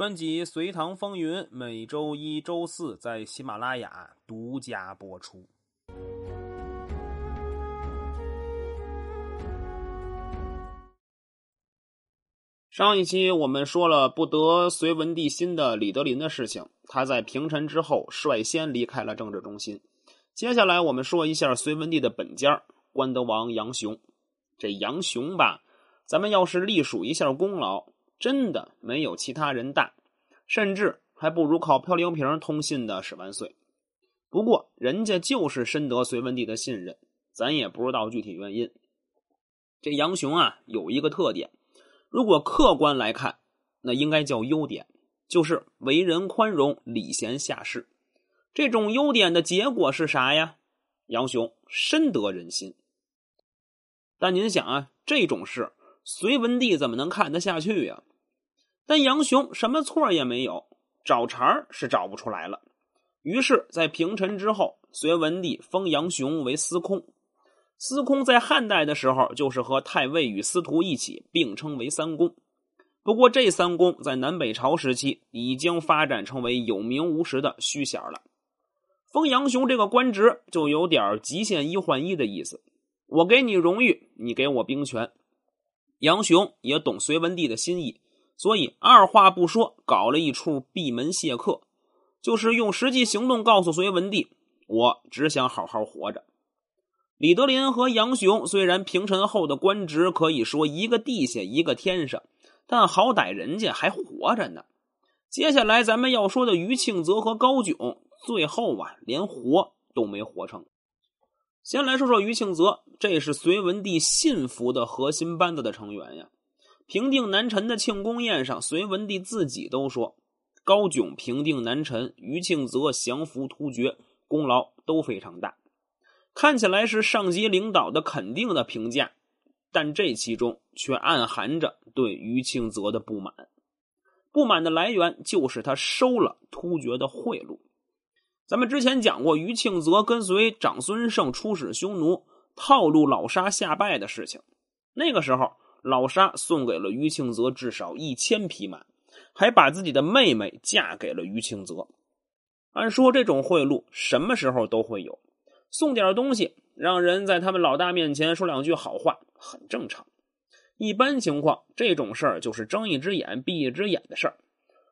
专辑《隋唐风云》每周一、周四在喜马拉雅独家播出。上一期我们说了不得隋文帝心的李德林的事情，他在平陈之后率先离开了政治中心。接下来我们说一下隋文帝的本家关德王杨雄。这杨雄吧，咱们要是隶属一下功劳，真的没有其他人大，甚至还不如靠漂流瓶通信的史万岁。不过人家就是深得隋文帝的信任，咱也不知道具体原因。这杨雄啊，有一个特点。如果客观来看，那应该叫优点，就是为人宽容、礼贤下士。这种优点的结果是啥呀？杨雄深得人心。但您想啊，这种事隋文帝怎么能看得下去呀？但杨雄什么错也没有，找茬是找不出来了。于是，在平陈之后，隋文帝封杨雄为司空。司空在汉代的时候，就是和太尉与司徒一起并称为三公。不过，这三公在南北朝时期已经发展成为有名无实的虚衔了。封杨雄这个官职，就有点极限一换一的意思。我给你荣誉，你给我兵权。杨雄也懂隋文帝的心意，所以二话不说，搞了一出闭门谢客，就是用实际行动告诉隋文帝：我只想好好活着。李德林和杨雄虽然平陈后的官职可以说一个地下一个天上，但好歹人家还活着呢。接下来咱们要说的于庆泽和高炯，最后啊连活都没活成。先来说说于庆泽，这是隋文帝信服的核心班子的成员呀。平定南陈的庆功宴上，隋文帝自己都说，高炯平定南陈，于庆泽降服突厥，功劳都非常大。看起来是上级领导的肯定的评价，但这其中却暗含着对于庆泽的不满。不满的来源就是他收了突厥的贿赂。咱们之前讲过，于庆泽跟随长孙晟出使匈奴，套路老沙下拜的事情。那个时候，老沙送给了于庆泽至少一千匹马，还把自己的妹妹嫁给了于庆泽。按说这种贿赂什么时候都会有。送点东西，让人在他们老大面前说两句好话，很正常。一般情况，这种事儿就是睁一只眼闭一只眼的事儿。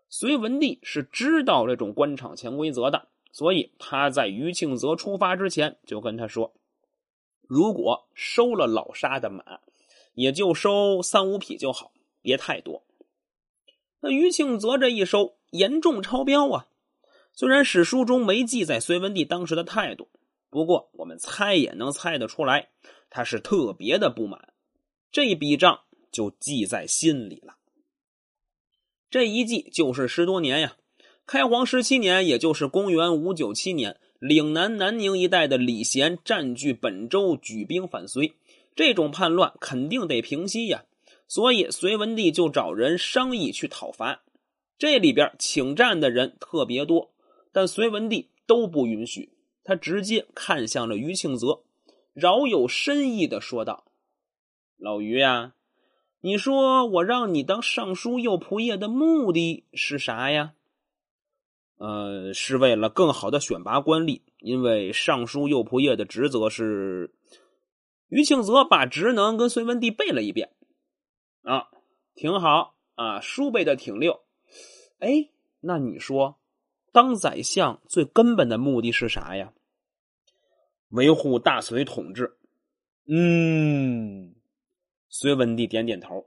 隋文帝是知道这种官场潜规则的，所以他在于庆泽出发之前就跟他说：“如果收了老沙的马，也就收三五匹就好，别太多。”那于庆泽这一收，严重超标啊！虽然史书中没记载隋文帝当时的态度。不过，我们猜也能猜得出来，他是特别的不满，这笔账就记在心里了。这一记就是十多年呀。开皇十七年，也就是公元五九七年，岭南南宁一带的李贤占据本州，举兵反隋，这种叛乱肯定得平息呀。所以，隋文帝就找人商议去讨伐。这里边请战的人特别多，但隋文帝都不允许。他直接看向了于庆泽，饶有深意的说道：“老于呀，你说我让你当尚书右仆射的目的是啥呀？呃，是为了更好的选拔官吏，因为尚书右仆射的职责是……”于庆泽把职能跟隋文帝背了一遍，啊，挺好啊，书背的挺溜。哎，那你说，当宰相最根本的目的是啥呀？维护大隋统治，嗯，隋文帝点点头。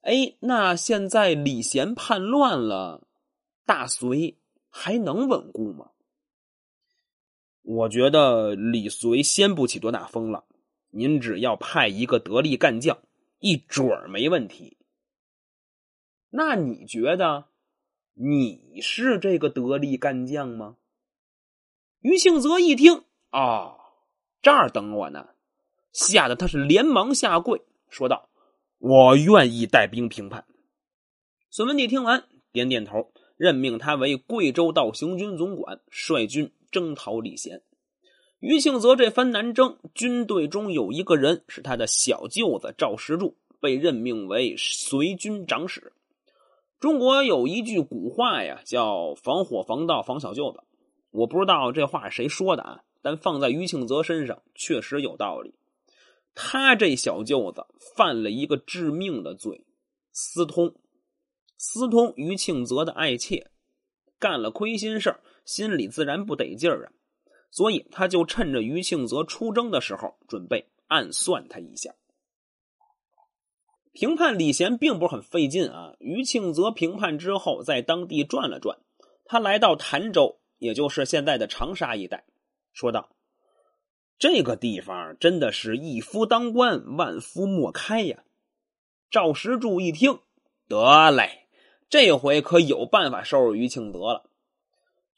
哎，那现在李贤叛乱了，大隋还能稳固吗？我觉得李隋掀不起多大风浪。您只要派一个得力干将，一准儿没问题。那你觉得你是这个得力干将吗？于庆泽一听。哦，这儿等我呢！吓得他是连忙下跪，说道：“我愿意带兵平叛。”孙文帝听完，点点头，任命他为贵州道行军总管，率军征讨李贤。于庆泽这番南征，军队中有一个人是他的小舅子赵石柱，被任命为随军长史。中国有一句古话呀，叫“防火防盗防小舅子”。我不知道这话谁说的啊，但放在于庆泽身上确实有道理。他这小舅子犯了一个致命的罪，私通，私通于庆泽的爱妾，干了亏心事心里自然不得劲儿啊。所以他就趁着于庆泽出征的时候，准备暗算他一下。评判李贤并不是很费劲啊。于庆泽评判之后，在当地转了转，他来到潭州，也就是现在的长沙一带，说道。这个地方真的是一夫当关，万夫莫开呀！赵石柱一听，得嘞，这回可有办法收拾于庆泽了。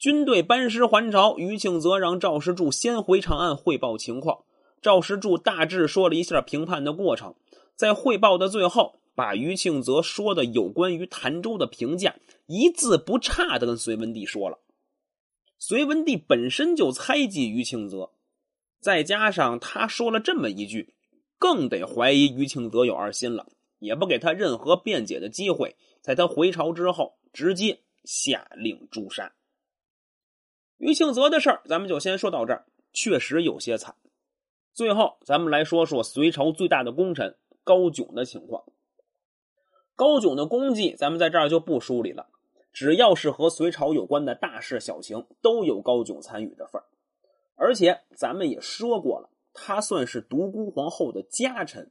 军队班师还朝，于庆泽让赵石柱先回长安汇报情况。赵石柱大致说了一下评判的过程，在汇报的最后，把于庆泽说的有关于潭州的评价一字不差的跟隋文帝说了。隋文帝本身就猜忌于庆泽。再加上他说了这么一句，更得怀疑于庆泽有二心了，也不给他任何辩解的机会。在他回朝之后，直接下令诛杀于庆泽的事儿，咱们就先说到这儿，确实有些惨。最后，咱们来说说隋朝最大的功臣高炯的情况。高炯的功绩，咱们在这儿就不梳理了。只要是和隋朝有关的大事小情，都有高炯参与的份儿。而且咱们也说过了，他算是独孤皇后的家臣，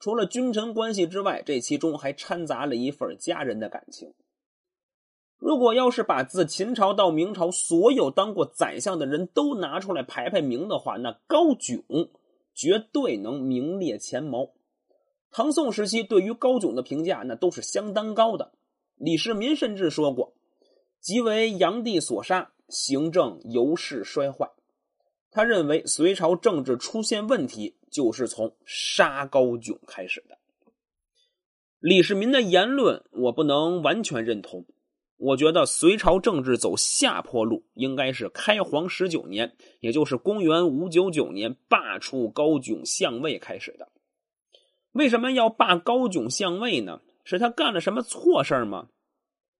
除了君臣关系之外，这其中还掺杂了一份家人的感情。如果要是把自秦朝到明朝所有当过宰相的人都拿出来排排名的话，那高炯绝对能名列前茅。唐宋时期对于高炯的评价那都是相当高的。李世民甚至说过：“即为炀帝所杀，行政由是衰坏。”他认为隋朝政治出现问题，就是从杀高炯开始的。李世民的言论我不能完全认同。我觉得隋朝政治走下坡路，应该是开皇十九年，也就是公元五九九年罢黜高炯相位开始的。为什么要罢高炯相位呢？是他干了什么错事吗？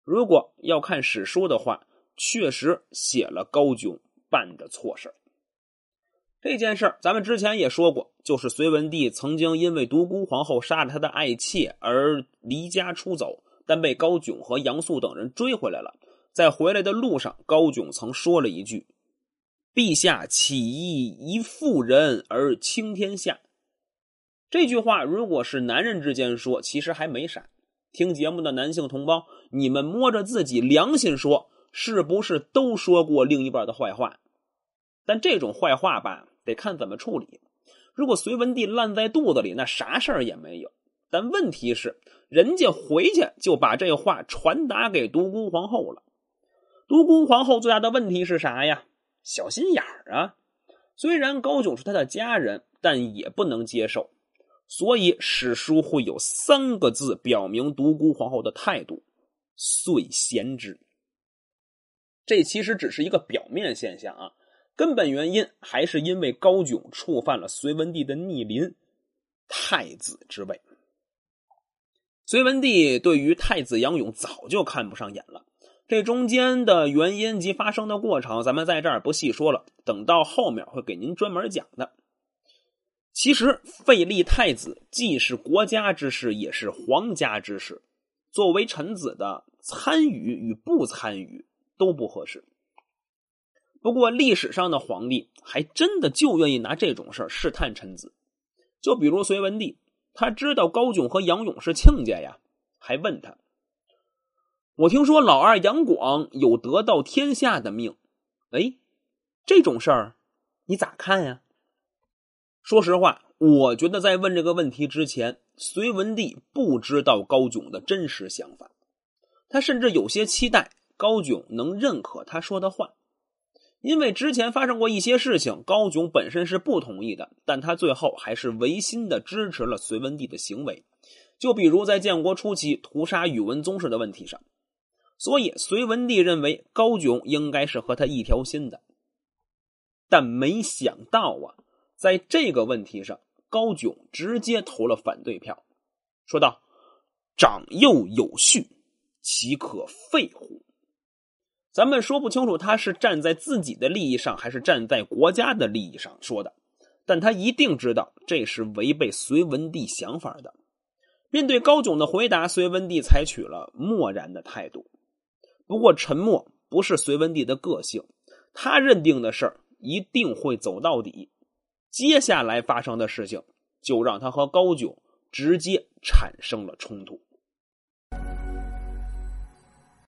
如果要看史书的话，确实写了高炯办的错事这件事儿，咱们之前也说过，就是隋文帝曾经因为独孤皇后杀了他的爱妾而离家出走，但被高炯和杨素等人追回来了。在回来的路上，高炯曾说了一句：“陛下起义一妇人而倾天下。”这句话如果是男人之间说，其实还没啥。听节目的男性同胞，你们摸着自己良心说，是不是都说过另一半的坏话？但这种坏话吧。得看怎么处理。如果隋文帝烂在肚子里，那啥事儿也没有。但问题是，人家回去就把这话传达给独孤皇后了。独孤皇后最大的问题是啥呀？小心眼儿啊！虽然高炯是他的家人，但也不能接受。所以史书会有三个字表明独孤皇后的态度：遂贤之。这其实只是一个表面现象啊。根本原因还是因为高炯触犯了隋文帝的逆鳞——太子之位。隋文帝对于太子杨勇早就看不上眼了。这中间的原因及发生的过程，咱们在这儿不细说了，等到后面会给您专门讲的。其实废立太子既是国家之事，也是皇家之事。作为臣子的参与与不参与都不合适。不过，历史上的皇帝还真的就愿意拿这种事试探臣子。就比如隋文帝，他知道高炯和杨勇是亲家呀，还问他：“我听说老二杨广有得到天下的命，哎，这种事儿你咋看呀？”说实话，我觉得在问这个问题之前，隋文帝不知道高炯的真实想法，他甚至有些期待高炯能认可他说的话。因为之前发生过一些事情，高炯本身是不同意的，但他最后还是违心的支持了隋文帝的行为。就比如在建国初期屠杀宇文宗室的问题上，所以隋文帝认为高炯应该是和他一条心的。但没想到啊，在这个问题上，高炯直接投了反对票，说道：“长幼有序，岂可废乎？咱们说不清楚他是站在自己的利益上，还是站在国家的利益上说的，但他一定知道这是违背隋文帝想法的。面对高炯的回答，隋文帝采取了漠然的态度。不过，沉默不是隋文帝的个性，他认定的事儿一定会走到底。接下来发生的事情，就让他和高炯直接产生了冲突。